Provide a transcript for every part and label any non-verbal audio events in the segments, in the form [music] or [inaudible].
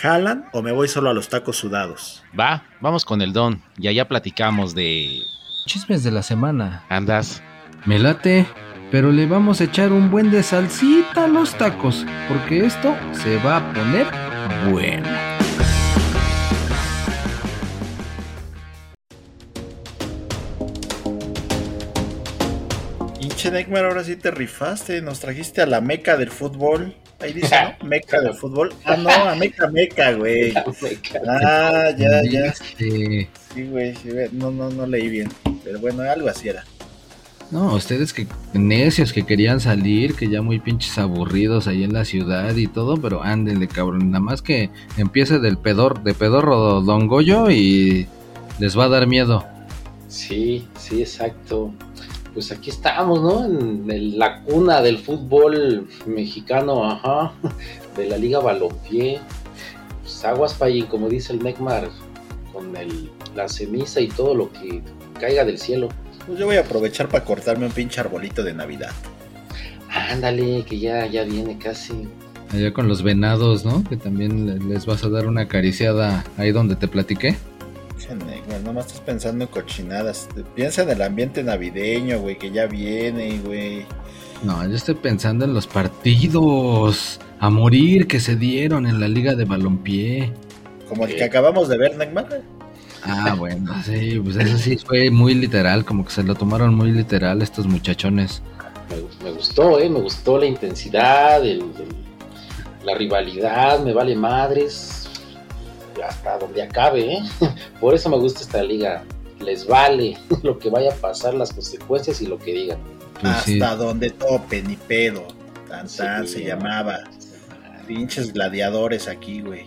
¿Jalan o me voy solo a los tacos sudados? Va, vamos con el don y allá platicamos de... Chismes de la semana. Andas. Me late. Pero le vamos a echar un buen de salsita a los tacos, porque esto se va a poner bueno. Ahora sí te rifaste. Nos trajiste a la meca del fútbol. Ahí dice, ¿no? [laughs] Meca del fútbol. Ah, no, a meca meca, güey. [laughs] Ah, ya, ya. Este, Sí, güey, sí, güey. No, no, no leí bien. Pero bueno, algo así era. No, ustedes que necios que querían salir, que ya muy pinches aburridos ahí en la ciudad y todo, pero ándenle, cabrón. Nada más que empiece del pedor, de pedorro Don Goyo y les va a dar miedo. Sí, sí, exacto. Pues aquí estamos, ¿no? En el- la cuna del fútbol mexicano, ajá, [laughs] de la Liga Balompié. Pues aguas, Payín, como dice el Necmar, con el, la ceniza y todo lo que caiga del cielo. Pues yo voy a aprovechar para cortarme un pinche arbolito de Navidad. Ándale, que ya, ya viene casi. Allá con los venados, ¿no? Que también le- les vas a dar una acariciada ahí donde te platiqué. Pinche Neymar, nomás estás pensando en cochinadas. Piensa en el ambiente navideño, güey, que ya viene, güey. No, yo estoy pensando en los partidos a morir que se dieron en la liga de balompié. Como el que acabamos de ver, Neymar. Ah, bueno, sí, pues eso sí fue muy literal, como que se lo tomaron muy literal estos muchachones. Me, me gustó, ¿eh? Me gustó la intensidad, el- el- la rivalidad, me vale madres. Hasta donde acabe, ¿eh? [laughs] Por eso me gusta esta liga. Les vale [laughs] lo que vaya a pasar, las consecuencias y lo que digan. Pues sí. Hasta donde tope, ni pedo. Tan tan Sí. se llamaba. Pinches gladiadores aquí, güey.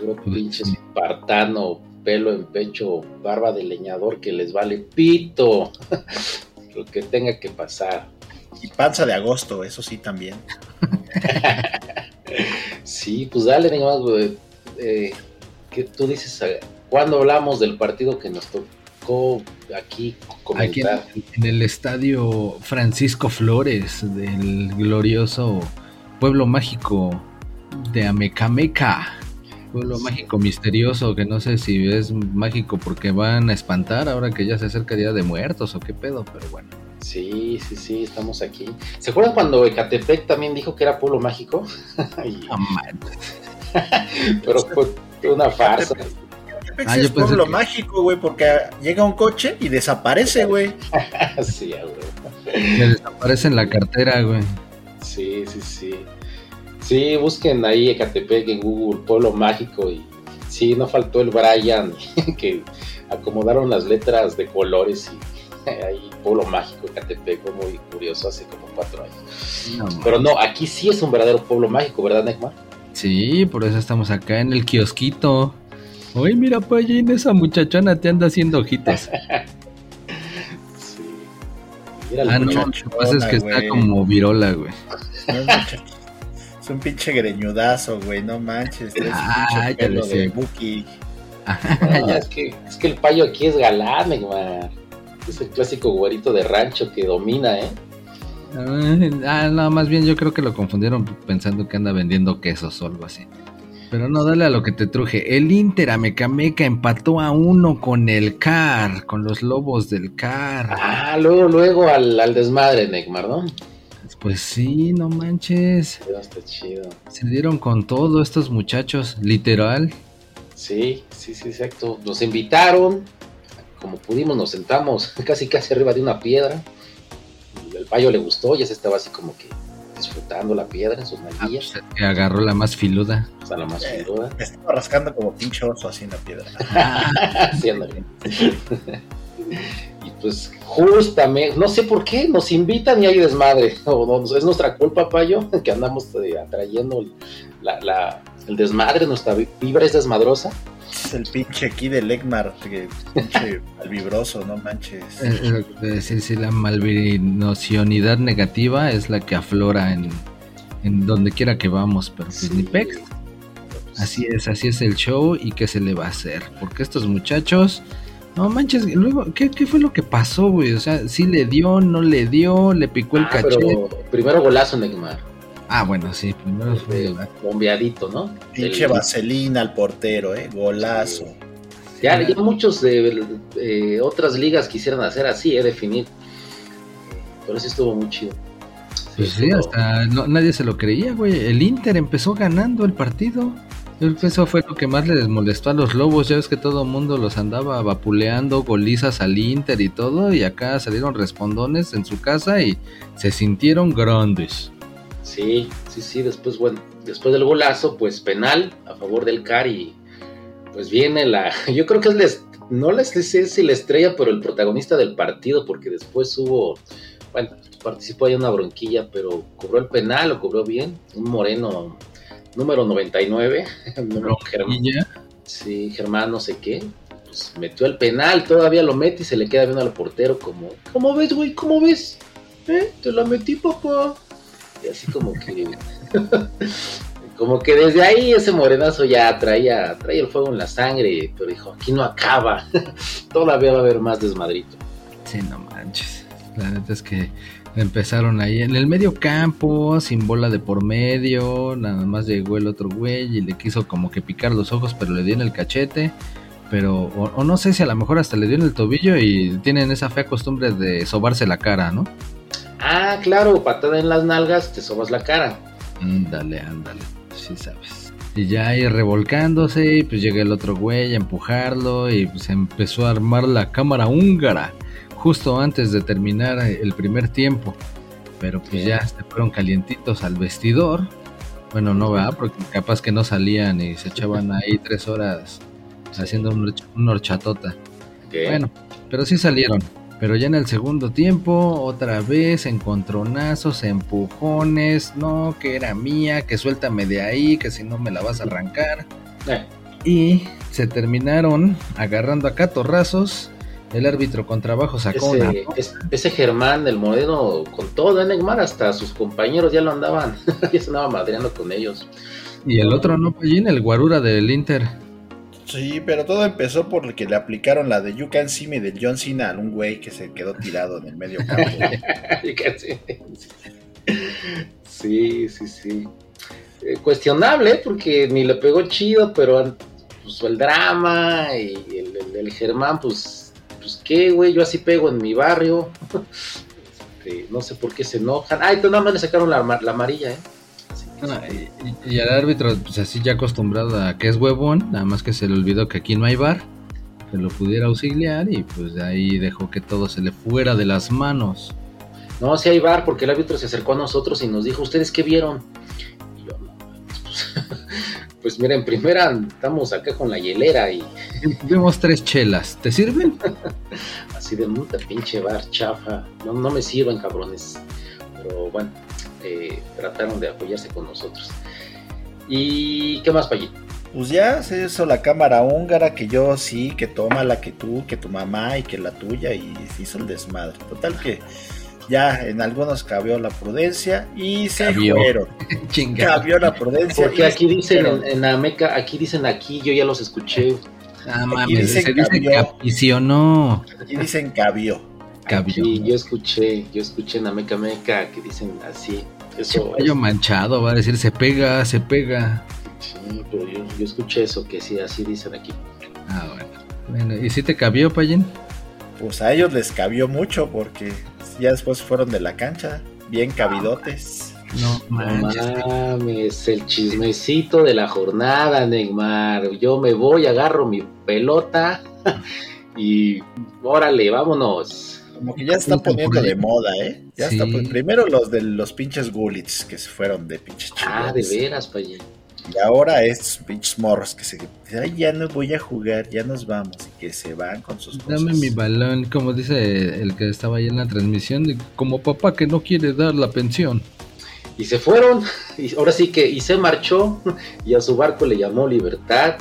Puro Pues pinche espartano, pelo en pecho, barba de leñador que les vale pito. [laughs] lo que tenga que pasar. Y panza de agosto, eso sí también. Sí, pues dale, nomás, güey. Eh, ¿Qué tú dices? eh, ¿Cuándo hablamos del partido que nos tocó aquí Aquí en, el estadio Francisco Flores del glorioso pueblo mágico de Amecameca. Pueblo mágico misterioso que no sé si es mágico porque van a espantar ahora que ya se acerca Día de Muertos o qué pedo, pero bueno. Sí, sí, sí, estamos aquí. ¿Se acuerdan cuando Ecatepec también dijo que era pueblo mágico? [laughs] Y- [laughs] pero fue una farsa. Ah, es que- mágico, güey, porque llega un coche y desaparece, güey. [laughs] sí. Se desaparece en la cartera, güey. sí, sí, sí. Sí, busquen ahí Ecatepec en Google, pueblo mágico y sí, no faltó el Brian [laughs] que acomodaron las letras de colores y [laughs] ahí pueblo mágico Ecatepec fue muy curioso hace como cuatro años. No. Pero no, aquí sí es un verdadero pueblo mágico, ¿verdad, Necmar? Sí, por eso estamos acá en el kiosquito. Oye, mira, Payín, esa muchachona te anda haciendo ojitos. [laughs] Sí. Mira Ah, no, lo que pasa es que está güey. como virola, güey. No es muchacho. Es un pinche greñudazo, güey, no manches. Un Ah, pinche ya pelo lo sé. de Buki. No, es, que, es que el payo aquí es galán, Necmar. Es el clásico güerito de rancho que domina, ¿eh? Ah, no, más bien yo creo que lo confundieron pensando que anda vendiendo quesos o algo así. Pero no, dale a lo que te truje. El Inter Amecameca empató a uno con el CAR, con los lobos del CAR. Ah, luego, luego al, al desmadre, Necmar, ¿no? Pues sí, no manches. Pero está chido. Se dieron con todo estos muchachos, literal. Sí, sí, sí, exacto. Nos invitaron, como pudimos, nos sentamos [laughs] casi casi arriba de una piedra. El payo le gustó, ya se estaba así como que disfrutando la piedra en sus Ah, pues, que agarró la más filuda. o sea, la más Eh. filuda. Me estaba rascando como pinche oso así en la piedra. [laughs] Sí, y pues justamente, no sé por qué, nos invitan y hay desmadre. O no, es nuestra culpa, payo, [laughs] que andamos eh, atrayendo la- la- el desmadre, nuestra vi- vibra es desmadrosa. Es el pinche aquí de Legmar, que pinche [laughs] malvibroso, no manches. Eh, eh, sí, sí, la malvinocionidad negativa es la que aflora en, en donde quiera que vamos, pero pues ni pex. Así es, así es el show y qué se le va a hacer. Porque estos muchachos, no manches, luego, ¿qué, qué fue lo que pasó, güey? O sea, sí le dio, no le dio, le picó el Ah, cachete. pero primero golazo Neymar. Ah, bueno, sí, primero fue bombeadito, ¿no? Pinche El- vaselina al portero, eh, golazo. Ya, ya muchos de eh, otras ligas quisieran hacer así, eh, definir. Pero sí estuvo muy chido. Pues sí, hasta no- nadie se lo creía, güey. El Inter empezó ganando el partido. Eso fue lo que más les molestó a los lobos. Ya ves que todo el mundo los andaba vapuleando, golizas al Inter y todo. Y acá salieron respondones en su casa y se sintieron grandes. Sí, sí, sí. Después, bueno, después del golazo, pues penal a favor del Cari. Pues viene la. [laughs] Yo creo que es no les sé si la estrella, pero el protagonista del partido, porque después hubo. Bueno, participó ahí en una bronquilla, pero cobró el penal, lo cobró bien. Un moreno número 99. número Germán. Sí, Germán, no sé qué. Pues metió el penal, todavía lo mete y se le queda viendo al portero como, ¿cómo ves, güey? ¿Cómo ves? ¿Eh? Te la metí, papá. Y así como que... como que desde ahí ese morenazo ya traía, traía el fuego en la sangre, pero dijo, aquí no acaba. [laughs] todavía va a haber más desmadrito. sí, no manches. La neta es que empezaron ahí en el medio campo, sin bola de por medio. Nada más llegó el otro güey y le quiso como que picar los ojos, pero le dio en el cachete. Pero, o, o no sé si a lo mejor hasta le dio en el tobillo y tienen esa fea costumbre de sobarse la cara, ¿no? Ah, claro, patada en las nalgas, te sobas la cara. Ándale, ándale, sí sabes. Y ya ahí revolcándose, y pues llega el otro güey a empujarlo y pues empezó a armar la cámara húngara justo antes de terminar el primer tiempo. Pero pues ya se fueron calientitos al vestidor. Bueno, no va, porque capaz que no salían y se echaban ahí tres horas haciendo un, horchatota. ¿Qué? Bueno, pero sí salieron. Pero ya en el segundo tiempo, otra vez encontronazos, empujones, no, que era mía, que suéltame de ahí, que si no me la vas a arrancar. Eh, Y se terminaron agarrando a catorrazos. El árbitro con trabajo sacó una. ese, es- ese Germán, el moreno, con todo, ¿eh, Neymar? Hasta sus compañeros ya lo andaban, [laughs] ya se andaba madreando con ellos. Y el otro no, Pallín, el guarura del Inter. Sí, pero todo empezó porque le aplicaron la de You Can See Me del John Cena a un güey que se quedó tirado en el medio campo. [laughs] Sí, sí, sí. Eh, cuestionable, porque ni le pegó chido, pero pues, el drama y el, el- Germán, pues, pues qué, güey, yo así pego en mi barrio. [laughs] Este, no sé por qué se enojan. Ay, tú nada más le sacaron la, la amarilla, ¿eh? Ah, y, el árbitro, pues así ya acostumbrado a que es huevón, nada más que se le olvidó que aquí no hay bar, que lo pudiera auxiliar y pues de ahí dejó que todo se le fuera de las manos. No, sí hay bar, porque el árbitro se acercó a nosotros y nos dijo, ¿ustedes qué vieron? Y yo, no, pues, [laughs] pues mira, en primera estamos acá con la hielera y [laughs] Vemos tres chelas, ¿te sirven? [laughs] así de puta pinche bar chafa. No, no me sirven, cabrones. Pero bueno, eh, trataron de apoyarse con nosotros. ¿Y qué más, Payín? Pues ya se hizo la cámara húngara que yo sí, que toma la que tú, que tu mamá y que la tuya y se hizo el desmadre. Total que ya en algunos cabió la prudencia y se Cabió. fueron. [laughs] Cabió la prudencia. Porque aquí dicen en, en Ameca, aquí dicen aquí, yo ya los escuché. Ah, Aquí mames, dice se dice cabió. capicionó. Aquí dicen cabió. Cabió. Y yo escuché, yo escuché en Ameca Meca que dicen así. Eso, Caballo manchado, va a decir se pega, se pega. sí, pero yo, yo escuché eso, que sí, así dicen aquí. Ah, bueno. Bueno, ¿y si te cabió, Payín? Pues a ellos les cabió mucho porque ya después fueron de la cancha, bien cabidotes. No No manches. mames, el chismecito de la jornada, Neymar. Yo me voy, agarro mi pelota [laughs] y órale, vámonos. Como que ya está poniendo de moda, ¿eh? Ya Sí. está Primero los de los pinches Gullits que se fueron de pinches Ah, de veras, Payín. Y ahora estos pinches morros que se Ay, ya no voy a jugar, ya nos vamos. Y que se van con sus cosas. Dame mi balón, como dice el que estaba ahí en la transmisión, de- como papá que no quiere dar la pensión. Y se fueron, [laughs] y ahora sí que, y se marchó, [laughs] y a su barco le llamó Libertad.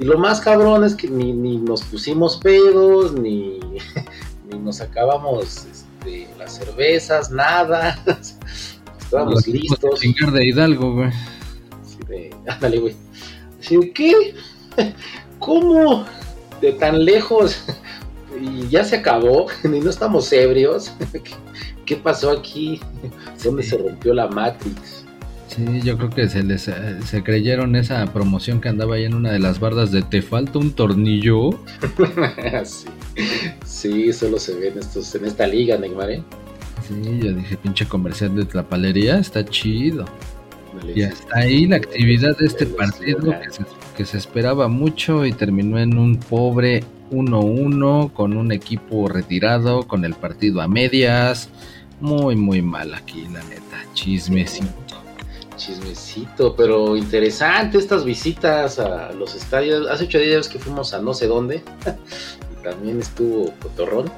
Y lo más cabrón es que ni, ni nos pusimos pedos, ni, [laughs] ni nos acabamos este, las cervezas, nada. [laughs] Estábamos Los listos. chingar de Hidalgo, güey. Así de, ándale, güey. Así de, ¿qué? [laughs] ¿Cómo? De tan lejos. [laughs] Y ya se acabó. Y no estamos ebrios. ¿Qué, qué pasó aquí? ¿Dónde Sí. se rompió la Matrix? Sí, yo creo que se les eh, se creyeron esa promoción que andaba ahí en una de las bardas de te falta un tornillo. sí. Sí, solo se ven estos en esta liga, Neymar. ¿eh? Sí, yo dije, pinche comercial de Tlapalería, está chido. Y hasta ahí la actividad de este partido que se, que se esperaba mucho y terminó en un pobre 1-1 con un equipo retirado, con el partido a medias. Muy, muy mal aquí, la neta. Chismecito. Chismecito, pero interesante estas visitas a los estadios. Hace ocho días que fuimos a no sé dónde también estuvo Cotorrón.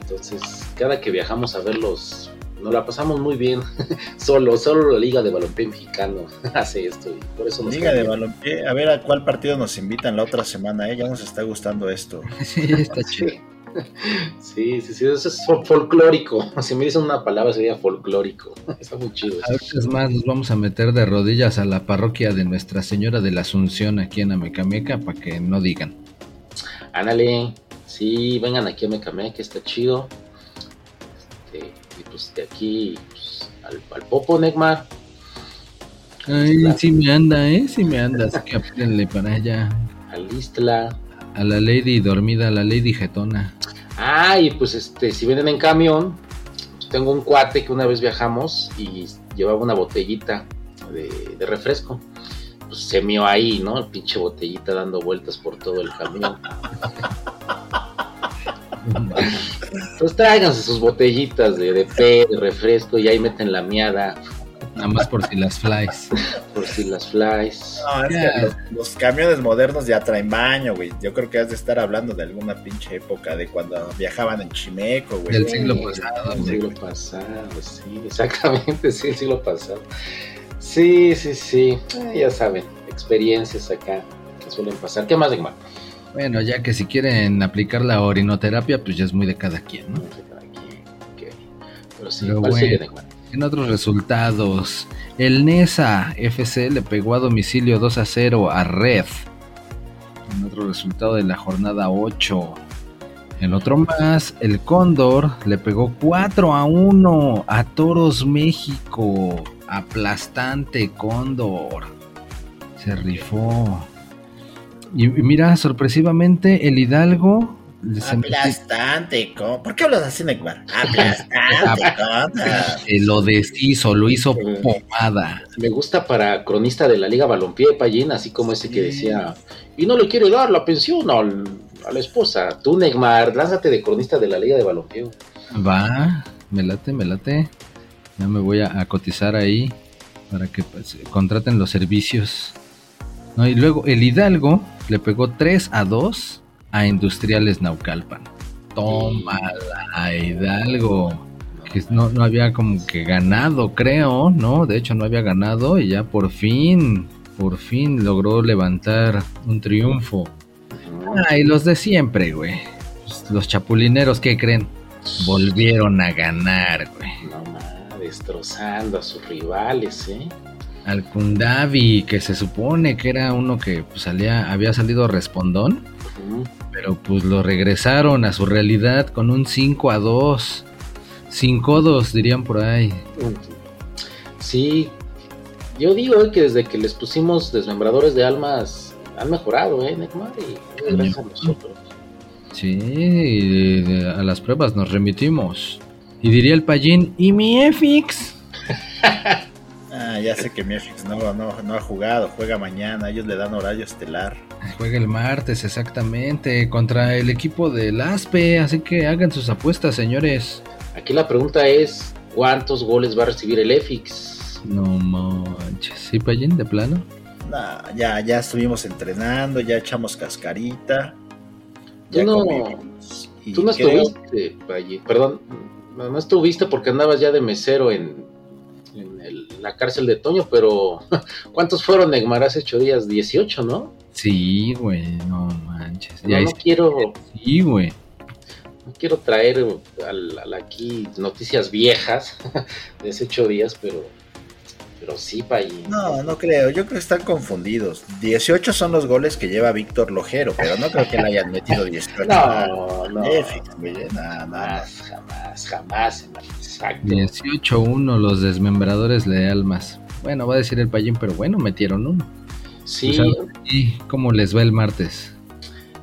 Entonces, cada que viajamos a verlos, nos la pasamos muy bien. [laughs] solo, solo la Liga de Balompié Mexicano [laughs] hace esto y por eso nos Liga de balompié, a ver a cuál partido nos invitan la otra semana, ¿eh? ya nos está gustando esto. [laughs] Sí, está chido. Sí, sí, sí, eso es fol- folclórico. Si me dicen una palabra sería folclórico. Está muy chido. eso. Es más, nos vamos a meter de rodillas a la parroquia de Nuestra Señora de la Asunción aquí en Amecameca para que no digan. Ándale, sí, vengan aquí a Mecamé, que está chido. Este, y pues de aquí pues, al, al Popo, Neymar. Ay, Claro. sí me anda, ¿eh? Sí me anda, así que para allá. al Istla. A la Lady dormida, a la Lady jetona. Ah, y pues este, si vienen en camión, pues tengo un cuate que una vez viajamos y llevaba una botellita de, de refresco. Pues se mió ahí, ¿no? El pinche botellita dando vueltas por todo el camión. [laughs] [laughs] Pues tráiganse sus botellitas de, de té, de refresco y ahí meten la miada Nada más por si las flies. por si las flies. No, es que los, los camiones modernos ya traen baño, güey. Yo creo que has de estar hablando de alguna pinche época de cuando viajaban en Chimeco, güey. Del siglo pasado, El güey. siglo pasado, sí, exactamente, [laughs] sí, el siglo pasado. Sí, sí, sí, eh, ya saben, experiencias acá que suelen pasar. ¿Qué más, Neymar? Bueno, ya que si quieren aplicar la orinoterapia, pues ya es muy de cada quien, ¿no? No sé, aquí, ok. Pero sí, Pero ¿cuál bueno. En otros resultados, el NESA FC le pegó a domicilio 2 a 0 a Red. En otro resultado de la jornada 8. En otro más, el Cóndor le pegó 4 a 1 a Toros México. Aplastante Cóndor. Se rifó. Y, y mira, sorpresivamente, el Hidalgo Aplastante, ¿cómo? ¿por qué hablas así, Nekbar? Aplastante, [laughs] ¿cómo? se lo deshizo, lo hizo pomada. Me gusta para cronista de la Liga Balompié, Payín, así como ese que decía, y no le quiere dar la pensión al- a la esposa. Tú, Neymar, lánzate de cronista de la Liga de Balompié. Va, me late, me late. Ya me voy a, a cotizar ahí para que pues, contraten los servicios. Y luego el Hidalgo le pegó 3 a 2 a Industriales Naucalpan. Toma la Hidalgo. Que no, no había como que ganado, creo, ¿no? De hecho no había ganado y ya por fin, por fin logró levantar un triunfo. Ah, y los de siempre, güey. Los chapulineros, ¿qué creen? Volvieron a ganar, güey. No destrozando a sus rivales, ¿eh? Al Kundavi, que se supone que era uno que pues, salía, había salido respondón, pero pues lo regresaron a su realidad con un 5 a 2. Sin codos, dirían por ahí. Sí, yo digo que desde que les pusimos desmembradores de almas han mejorado, ¿eh, Neymar? Y gracias a nosotros. Sí, eh, a las pruebas nos remitimos. Y diría el payín, ¿y mi EFIX? [laughs] Ya sé que mi FX no, no, no ha jugado, juega mañana, ellos le dan horario estelar. Juega el martes, exactamente, contra el equipo del ASPE, así que hagan sus apuestas, señores. Aquí la pregunta es, ¿cuántos goles va a recibir el EFIX? No manches, ¿sí, Payín, de plano? Nah, ya, ya estuvimos entrenando, ya echamos cascarita. Tú ya no- Tú no creo- estuviste, Valle, perdón, no, estuviste porque andabas ya de mesero en, la cárcel de Toño, pero [laughs] ¿cuántos fueron, Neymar, hace ocho días? 18, ¿no? Sí, güey, no manches. No, no quiero, Sí, güey. no quiero traer al, al aquí noticias viejas [laughs] de hace ocho días, pero, pero sí, Payín. No, no creo. Yo creo que están confundidos. 18 son los goles que lleva Víctor Lojero, pero no creo que le hayan metido 18. No, no. Güey, nada, nada. Jamás, jamás. Exacto. 18-1 los desmembradores de almas. Bueno, va a decir el payín, pero bueno, metieron uno. Sí, Pues, ¿Y cómo les va el martes?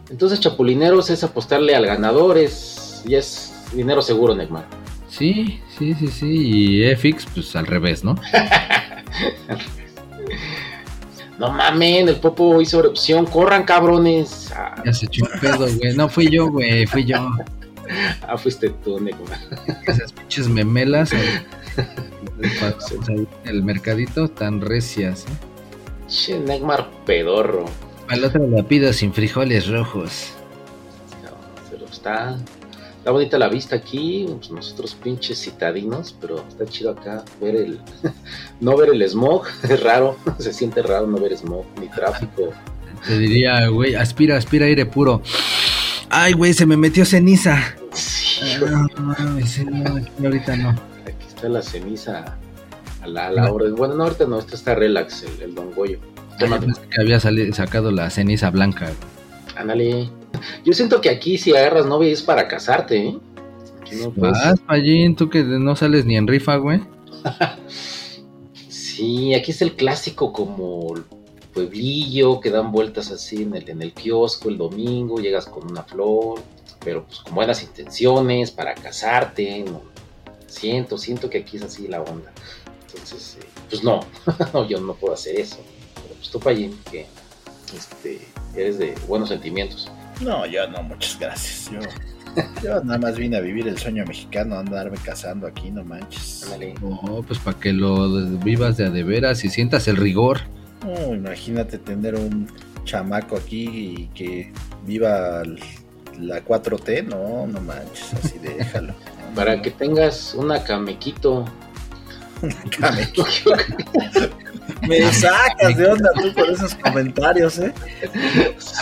entonces Chapulineros es apostarle al ganador, es, y es dinero seguro, Neymar. Sí, sí, sí, sí. Y FX, pues al revés, ¿no? [laughs] No mamen, el Popo hizo erupción, corran cabrones. Ah, Ya se echó un pedo, güey. No, fui yo, güey, fui yo. ah, fuiste tú, Neymar. Esas pinches memelas. ahí, pasamos ahí en el mercadito tan recias, ¿eh? Che, Neymar pedorro. Al otro la pido sin frijoles rojos. No, pero está, está bonita la vista aquí, pues nosotros pinches citadinos, pero está chido acá ver el, [laughs] no ver el smog, [laughs] es raro, [laughs] se siente raro no ver smog ni tráfico. Te diría, güey, aspira, aspira aire puro. Ay, güey, se me metió ceniza. Sí, Ah, No, no, ahorita no. aquí está la ceniza a la, a la hora. Bueno, no, ahorita no, esto está relax, el, el Don Goyo. Ah, yo pensé que había sacado la ceniza blanca. Ándale. Yo siento que aquí si agarras novia es para casarte, ¿eh? No puedes- Vas, Pallín, tú que no sales ni en rifa, güey. Sí, aquí es el clásico como pueblillo que dan vueltas así en el, en el kiosco el domingo, llegas con una flor, pero pues con buenas intenciones para casarte, no, siento, siento que aquí es así la onda. Entonces, eh, pues no, [laughs] no, yo no puedo hacer eso. Pero pues tú, Payín, que este, eres de buenos sentimientos. No, yo no, muchas gracias. Yo, yo nada más vine a vivir el sueño mexicano, a andarme casando aquí, no manches. Ándale. No, pues para que lo vivas de a de veras y sientas el rigor. No, imagínate tener un chamaco aquí y que viva la 4T, no, no manches, así déjalo. [laughs] Para que tengas una camequito. Came- [laughs] Me sacas de onda tú con esos comentarios, ¿eh?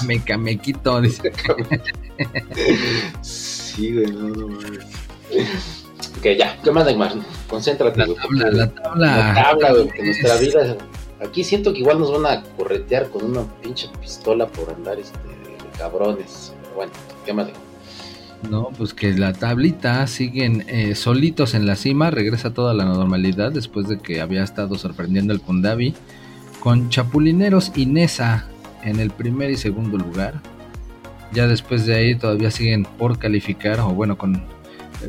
Me camequito, dice. Sí, güey, no, no mames. Ok, ya, ¿qué más, Neymar? Concéntrate, La güey. tabla, la tabla. la tabla, güey, que nuestra vida. Aquí siento que igual nos van a corretear con una pinche pistola por andar este, de cabrones. Pero bueno, ¿qué más, Neymar? No, pues que la tablita siguen eh, solitos en la cima, regresa toda la normalidad después de que había estado sorprendiendo el Kundabi, con Chapulineros y Nesa en el primer y segundo lugar. Ya después de ahí todavía siguen por calificar, o bueno, con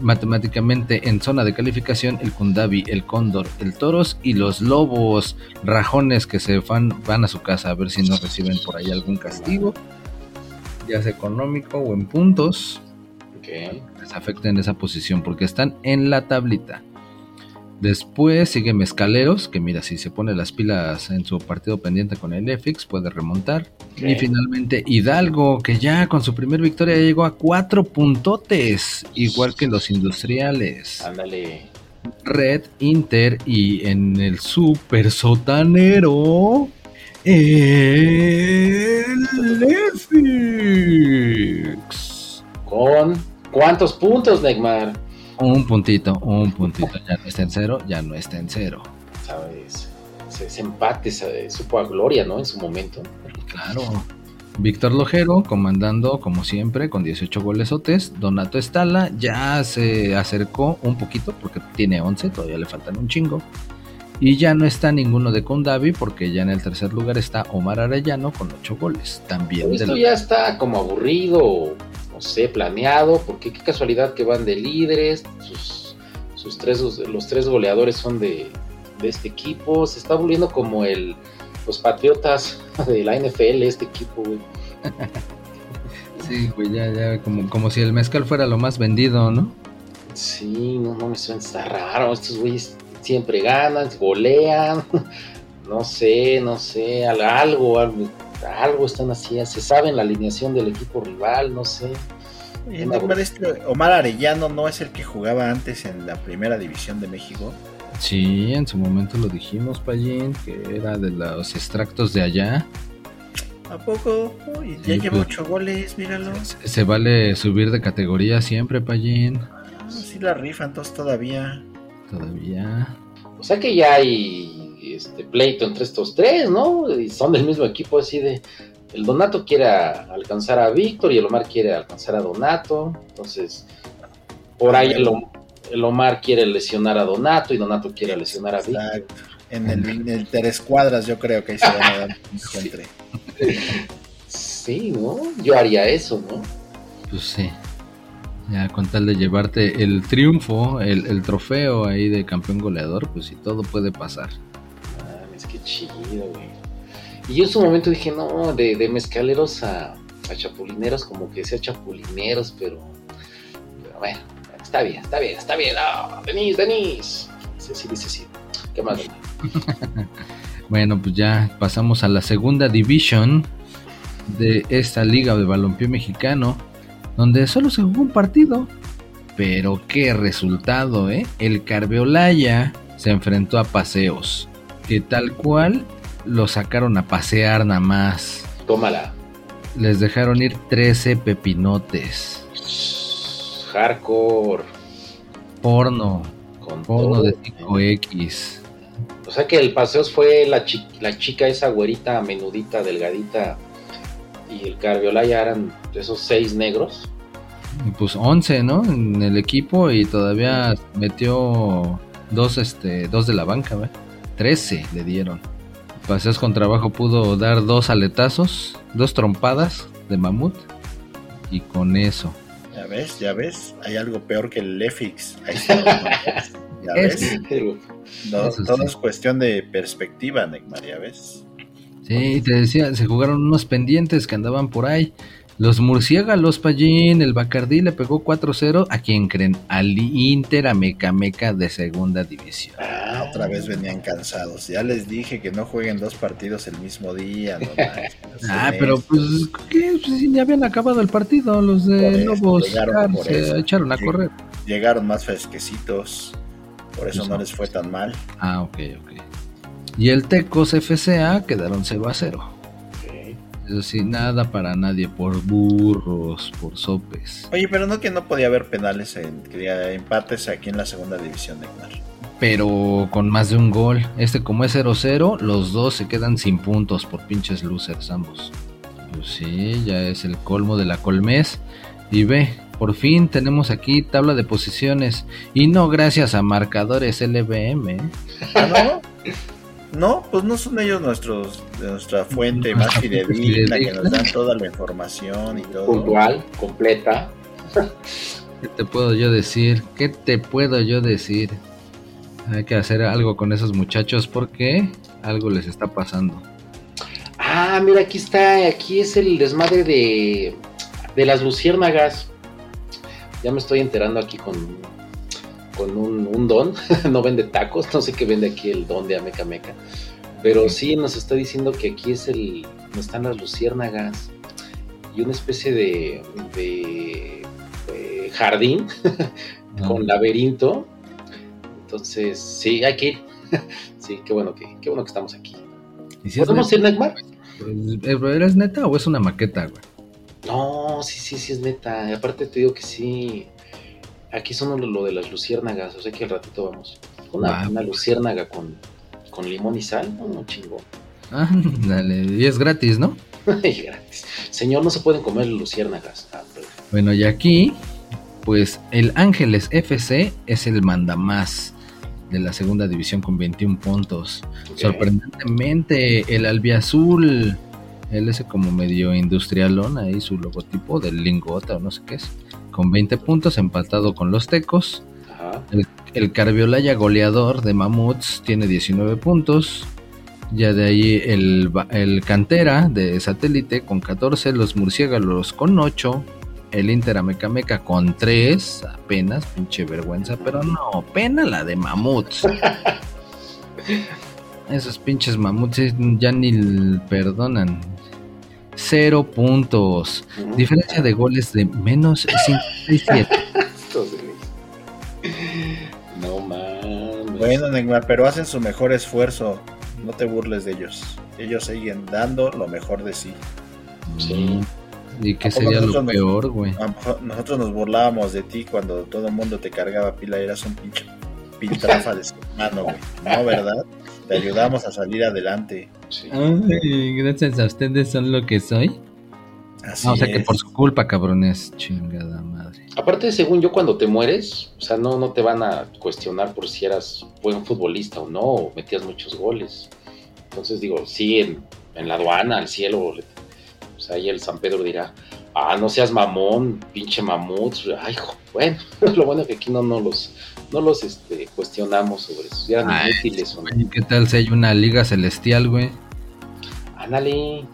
matemáticamente en zona de calificación el Kundabi, el Cóndor, el Toros y los Lobos, rajones que se van, van a su casa a ver si no reciben por ahí algún castigo, ya sea económico o en puntos Ok. les afecta en esa posición porque están en la tablita. Después sigue Mezcaleros, que mira, si se pone las pilas en su partido pendiente con el EFIX, puede remontar. Y finalmente Hidalgo, que ya con su primer victoria llegó a cuatro puntotes, igual que los industriales. Ándale. Red, Inter y en el super sotanero, el EFIX. ¿Con cuántos puntos, Neymar? Un puntito, un puntito. Ya no está en cero, ya no está en cero. ¿Sabes? Ese, empate se supo a gloria, ¿no? En su momento. Claro. Víctor Lojero comandando como siempre con 18 golesotes. Donato Estala ya se acercó un poquito porque tiene 11, todavía le faltan un chingo. Y ya no está ninguno de Condavi porque ya en el tercer lugar está Omar Arellano con 8 goles. También Esto ya está como aburrido, no sé, planeado, porque qué casualidad que van de líderes, sus, sus tres, los tres goleadores son de, de este equipo, se está volviendo como el los patriotas de la NFL este equipo, güey. [laughs] Sí, güey, ya, ya, como, como si el mezcal fuera lo más vendido, ¿no? Sí, no, no me suena, está raro, estos güeyes siempre ganan, golean, [laughs] no sé, no sé, al- algo, algo, algo están haciendo, se sabe en la alineación del equipo rival, no sé. Neymar, este Omar Arellano no es el que jugaba antes en la primera división de México. Sí, en su momento lo dijimos, Payín, que era de los extractos de allá. ¿A poco? Uy, ya Sí, lleva pues. ocho goles, míralo. Se, se vale subir de categoría siempre, Pallín. Ah, sí la rifan todos todavía. Todavía. O sea que ya hay este pleito entre estos tres, ¿no? Y son del mismo equipo, así de. El Donato quiere alcanzar a Víctor y el Omar quiere alcanzar a Donato. Entonces, por ahí el, el Omar quiere lesionar a Donato y Donato quiere lesionar a Víctor. Exacto. En el, en el tres cuadras yo creo que ahí se van a dar un encuentre. Sí, ¿no? Yo haría eso, ¿no? Pues sí. Ya con tal de llevarte el triunfo, el, el trofeo ahí de campeón goleador, pues sí, todo puede pasar. Mames, qué chido, güey. Y yo en su momento dije, no, de, de mezcaleros a, a chapulineros, como que sea chapulineros, pero, pero bueno, está bien, está bien, está bien. Ah, Denis, Denis. Sí, sí, dice sí. ¿Qué más? [laughs] Bueno, pues ya pasamos a la segunda división de esta liga de balompié mexicano, donde solo se jugó un partido. Pero qué resultado, ¿eh? El Carveolaya se enfrentó a Paseos, que tal cual lo sacaron a pasear nada más. Tómala. Les dejaron ir 13 pepinotes. Hardcore. Porno, Con porno todo. de 5X. O sea que el paseos fue la, chi- la chica esa güerita, menudita, delgadita, y el Carviolaya eran esos seis negros. Y Pues 11, ¿no? En el equipo y todavía metió dos, este, dos de la banca, ¿ve? 13 le dieron. Paseos con trabajo pudo dar dos aletazos, dos trompadas de mamut. Y con eso. Ya ves, ya ves. Hay algo peor que el Lefix. Ahí está. [laughs] Ya ves. No, todo sí. es cuestión de perspectiva, Neymar, ya ves. Sí, te decía, se jugaron unos pendientes que andaban por ahí. Los murciélagos, Pallín, el Bacardí le pegó 4-0. ¿A quién creen? Al Inter Amecameca de segunda división. Ah, otra vez venían cansados. Ya les dije que no jueguen dos partidos el mismo día. No. [laughs] Ah, pero pues, ¿qué? Pues, ya habían acabado el partido. Los de Lobos se echaron a correr. Llegaron más fresquecitos. Por eso Pues no no. les fue tan mal. Ah, ok, ok. Y el Tecos FCA quedaron 0 a 0. Eso sí, nada para nadie, por burros, por sopes. Oye, pero no que no podía haber penales en empates aquí en la segunda división, Neymar. Pero con más de un gol. Este como es 0-0, los dos se quedan sin puntos por pinches losers ambos. Pues sí, ya es el colmo de la colmés. Y ve, por fin tenemos aquí tabla de posiciones. Y no gracias a marcadores LBM. ¿eh? [laughs] ¿Ah, no? No, pues no son ellos nuestros, nuestra fuente más fidedigna que nos dan toda la información y todo. Puntual, completa. ¿Qué te puedo yo decir? ¿Qué te puedo yo decir? Hay que hacer algo con esos muchachos porque algo les está pasando. Ah, mira, aquí está, aquí es el desmadre de, de las luciérnagas. Ya me estoy enterando aquí con, con un, un don, [laughs] no vende tacos, no sé qué vende aquí el don de Ameca Meca. Pero sí nos está diciendo que aquí es el, donde están las luciérnagas y una especie de, de, jardín ¿no? [laughs] con laberinto. Entonces, sí, hay que ir. [laughs] sí, qué bueno que, qué bueno que estamos aquí. ¿Y si es ¿Podemos ir, Neymar? neta? ¿Eres neta o es una maqueta, güey? No, sí, sí, sí es neta. Aparte te digo que sí. Aquí son lo, lo de las luciérnagas, o sea que al ratito vamos. Una, una luciérnaga con, con limón y sal, no, chingón. [laughs] Ah, dale. Y es gratis, ¿no? Y gratis. Señor, no se pueden comer luciérnagas. Ah, pero- Bueno, y aquí, pues el Ángeles FC es el mandamás de la segunda división con 21 puntos. Sorprendentemente, el albiazul, él ese como medio industrialón, ahí su logotipo del lingota o no sé qué es, con 20 puntos, empatado con los tecos. Ajá. El Carviolaya goleador de Mamuts tiene 19 puntos. Ya de ahí el, el Cantera de Satélite con 14, los Murciélagos con 8, el Inter Amecameca con 3, apenas, pinche vergüenza, pero no, pena la de Mamuts. [laughs] Esos pinches mamuts ya ni perdonan. Cero puntos. Diferencia de goles de menos 57. Estos de- No mames. Bueno, Neymar, pero hacen su mejor esfuerzo. No te burles de ellos. Ellos siguen dando lo mejor de sí. Sí. ¿Y qué ¿A poco sería lo peor, güey? Nosotros nos burlábamos de ti cuando todo el mundo te cargaba pila y eras un pinche [laughs] piltrafa de humano, güey. No, ¿verdad? Te ayudamos a salir adelante. sí. Ay, gracias a ustedes son lo que soy. Así Ah, o sea que por su culpa, cabrones. Chingada madre. Aparte, según yo, cuando te mueres, o sea, no, no te van a cuestionar por si eras buen futbolista o no, o metías muchos goles. Entonces, digo, sí, en, en la aduana, al cielo, le- pues ahí el San Pedro dirá, ah, no seas mamón, pinche mamut. Ay, bueno, [laughs] lo bueno es que aquí no, no los, no los este, cuestionamos sobre eso, si eran Ay, inútiles o no. ¿qué tal si hay una liga celestial, güey? Ándale,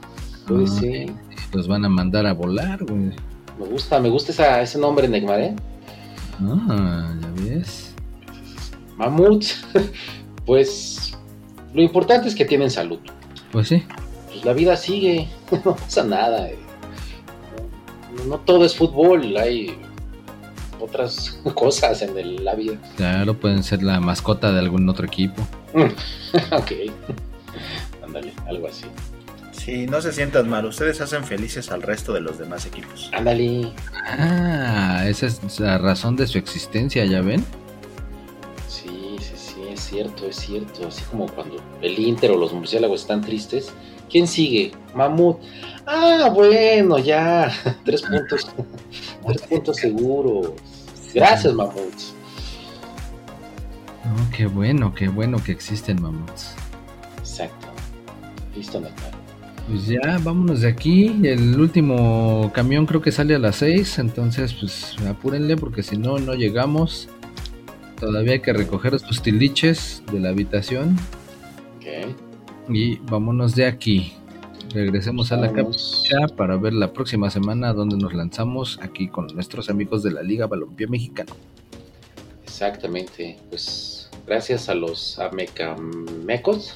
puede Ah, ser. Los van a mandar a volar, güey. Me gusta, me gusta esa, ese nombre, Neymar, ¿eh? Ah, ya ves. Mamut, [laughs] pues lo importante es que tienen salud. Pues sí. Pues la vida sigue, [laughs] no pasa nada. eh. No, todo es fútbol, hay otras [laughs] cosas en el- la vida. Claro, pueden ser la mascota de algún otro equipo. [laughs] ok, ándale, algo así. Sí, no se sientan mal. Ustedes hacen felices al resto de los demás equipos. Ándale, Ah, esa es la razón de su existencia, ¿ya ven? sí, sí, sí, es cierto, es cierto. Así como cuando el Inter o los murciélagos están tristes. ¿Quién sigue? Mamut. Ah, bueno, ya. [laughs] Tres puntos. Tres puntos seguros. Gracias, Mamut. Oh, qué bueno, qué bueno que existen mamuts. Exacto. Listo, Neymar. Pues ya, vámonos de aquí. El último camión creo que sale a las 6, entonces pues apúrenle porque si no, no llegamos. Todavía hay que recoger sus tiliches de la habitación. Y vámonos de aquí. Regresemos a la capucha para ver la próxima semana donde nos lanzamos aquí con nuestros amigos de la Liga Balompié Mexicano. Exactamente. Pues gracias a los amecamecos.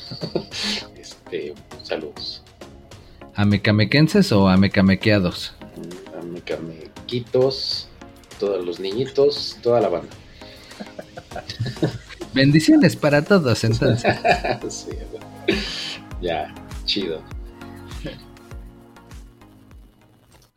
[laughs] este, saludos. ¿Amecamequenses o amecamequeados? Amecamequitos, todos los niñitos, toda la banda. [laughs] Bendiciones para todos entonces. [laughs] Sí, ya, chido.